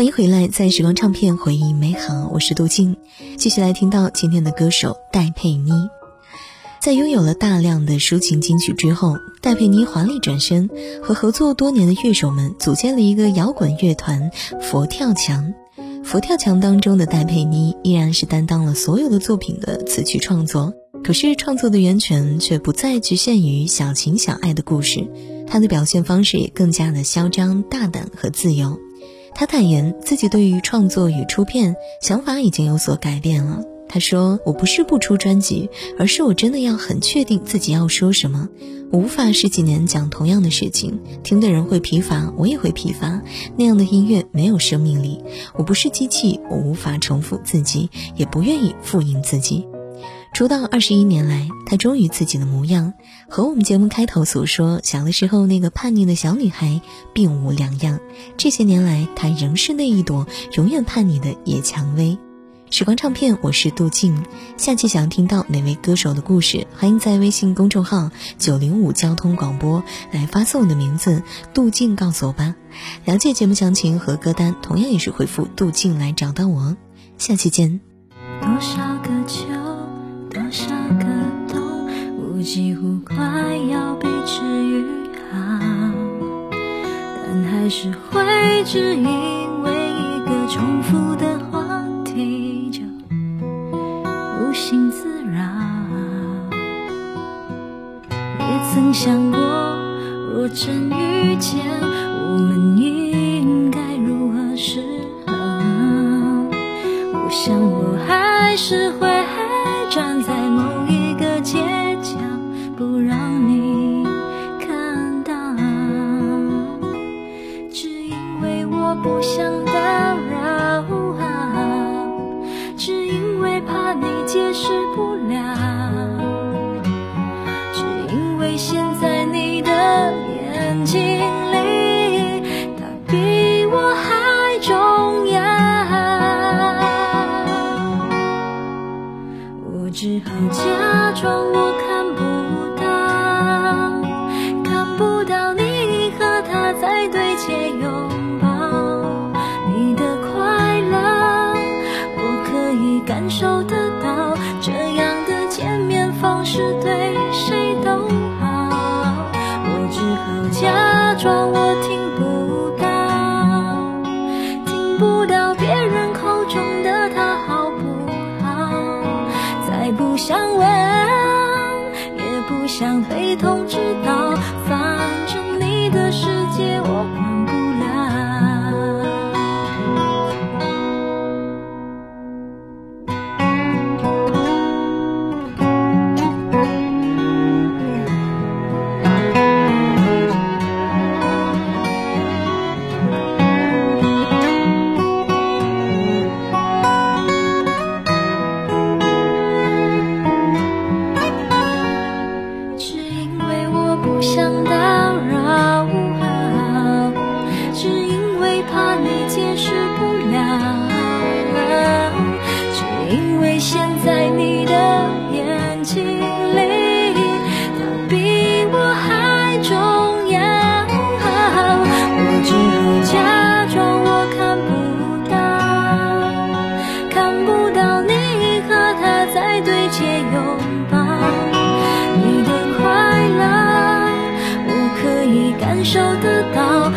欢迎回来，在时光唱片回忆美好，我是杜静。继续来听到今天的歌手戴佩妮。在拥有了大量的抒情金曲之后，戴佩妮华丽转身，和合作多年的乐手们组建了一个摇滚乐团——佛跳墙。佛跳墙当中的戴佩妮依然是担当了所有的作品的词曲创作，可是创作的源泉却不再局限于小情小爱的故事，她的表现方式也更加的嚣张、大胆和自由。他坦言自己对于创作与出片想法已经有所改变了。他说：“我不是不出专辑，而是我真的要很确定自己要说什么。我无法十几年讲同样的事情，听的人会疲乏，我也会疲乏。那样的音乐没有生命力。我不是机器，我无法重复自己，也不愿意复印自己。”出道二十一年来，她忠于自己的模样，和我们节目开头所说小的时候那个叛逆的小女孩并无两样。这些年来，她仍是那一朵永远叛逆的野蔷薇。时光唱片，我是杜静。下期想要听到哪位歌手的故事，欢迎在微信公众号九零五交通广播来发送你的名字，杜静告诉我吧。了解节目详情和歌单，同样也是回复杜静来找到我。下期见。多少个秋。多少个冬，我几乎快要被治愈好，但还是会只因为一个重复的话题就无心自扰。也曾想过，若真遇见，我们应该如何是好？我想我还是会。站在某一个街角，不让你看到，只因为我不想打扰，只因为怕你解释不且拥抱你的快乐，我可以感受得到。这样的见面方式对谁都好，我只好假装我听不到，听不到别人口中的他好不好？再不想问，也不想被通知到。现在你的眼睛里，他比我还重要。我只好假装我看不到，看不到你和他在对街拥抱。你的快乐，我可以感受得到。